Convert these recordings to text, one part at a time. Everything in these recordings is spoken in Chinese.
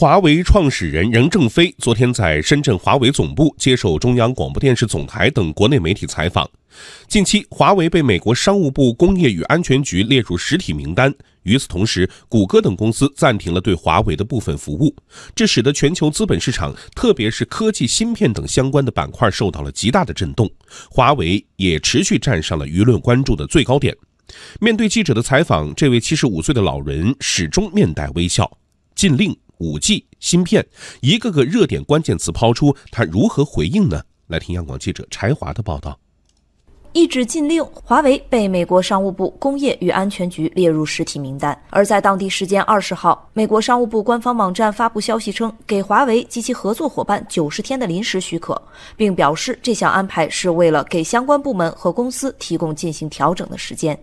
华为创始人任正非昨天在深圳华为总部接受中央广播电视总台等国内媒体采访。近期，华为被美国商务部工业与安全局列入实体名单。与此同时，谷歌等公司暂停了对华为的部分服务，这使得全球资本市场，特别是科技芯片等相关的板块受到了极大的震动。华为也持续站上了舆论关注的最高点。面对记者的采访，这位七十五岁的老人始终面带微笑。禁令。五 G 芯片，一个个热点关键词抛出，他如何回应呢？来听央广记者柴华的报道。一纸禁令，华为被美国商务部工业与安全局列入实体名单。而在当地时间二十号，美国商务部官方网站发布消息称，给华为及其合作伙伴九十天的临时许可，并表示这项安排是为了给相关部门和公司提供进行调整的时间。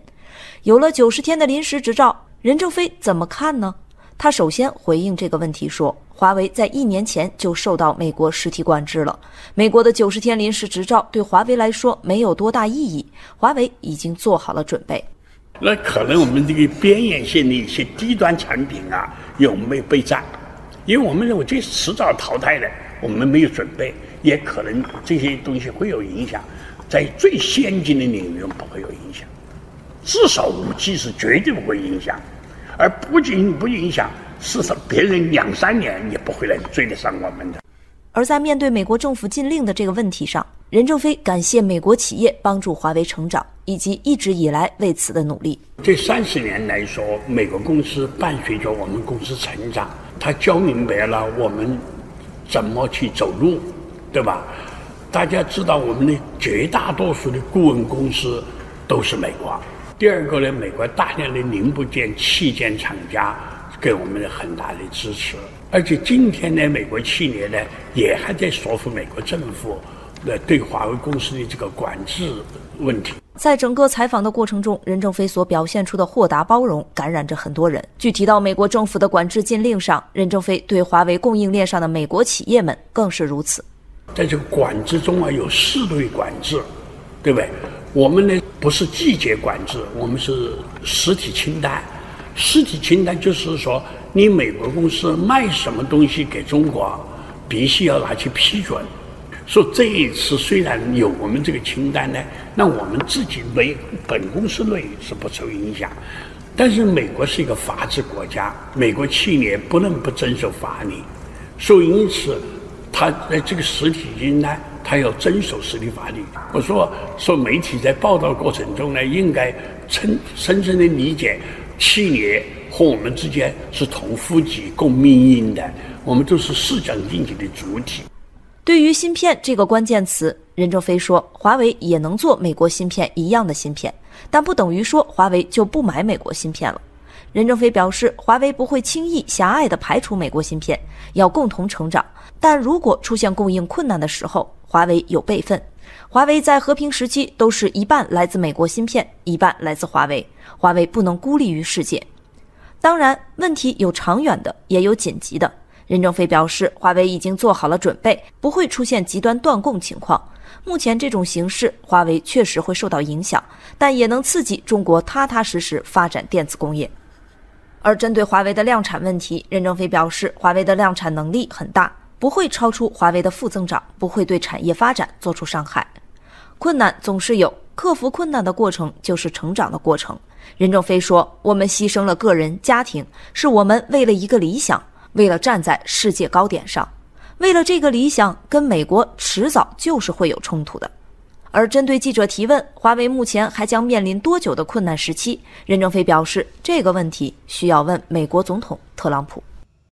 有了九十天的临时执照，任正非怎么看呢？他首先回应这个问题说：“华为在一年前就受到美国实体管制了，美国的九十天临时执照对华为来说没有多大意义，华为已经做好了准备。那可能我们这个边缘性的一些低端产品啊，有没有备战？因为我们认为这迟早淘汰的，我们没有准备，也可能这些东西会有影响。在最先进的领域不会有影响，至少五 G 是绝对不会影响。”而不仅不影响，至少别人两三年也不会来追得上我们的。而在面对美国政府禁令的这个问题上，任正非感谢美国企业帮助华为成长，以及一直以来为此的努力。这三十年来说，美国公司伴随着我们公司成长，他教明白了我们怎么去走路，对吧？大家知道，我们的绝大多数的顾问公司都是美国。第二个呢，美国大量的零部件器件厂家给我们很大的支持，而且今天呢，美国企业呢也还在说服美国政府，呃，对华为公司的这个管制问题。在整个采访的过程中，任正非所表现出的豁达包容感染着很多人。具体到美国政府的管制禁令上，任正非对华为供应链上的美国企业们更是如此。在这个管制中啊，有四类管制，对不对？我们呢？不是季节管制，我们是实体清单。实体清单就是说，你美国公司卖什么东西给中国，必须要拿去批准。说这一次虽然有我们这个清单呢，那我们自己内本公司内是不受影响。但是美国是一个法治国家，美国企业不能不遵守法律，所以因此，它在这个实体清单。他要遵守实体法律。我说说媒体在报道过程中呢，应该深深深的理解，企业和我们之间是同呼吸共命运的，我们都是市场经济的主体。对于芯片这个关键词，任正非说，华为也能做美国芯片一样的芯片，但不等于说华为就不买美国芯片了。任正非表示，华为不会轻易狭隘地排除美国芯片，要共同成长。但如果出现供应困难的时候，华为有备份。华为在和平时期都是一半来自美国芯片，一半来自华为。华为不能孤立于世界。当然，问题有长远的，也有紧急的。任正非表示，华为已经做好了准备，不会出现极端断供情况。目前这种形势，华为确实会受到影响，但也能刺激中国踏踏实实发展电子工业。而针对华为的量产问题，任正非表示，华为的量产能力很大，不会超出华为的负增长，不会对产业发展做出伤害。困难总是有，克服困难的过程就是成长的过程。任正非说：“我们牺牲了个人、家庭，是我们为了一个理想，为了站在世界高点上，为了这个理想，跟美国迟早就是会有冲突的。”而针对记者提问，华为目前还将面临多久的困难时期？任正非表示，这个问题需要问美国总统特朗普。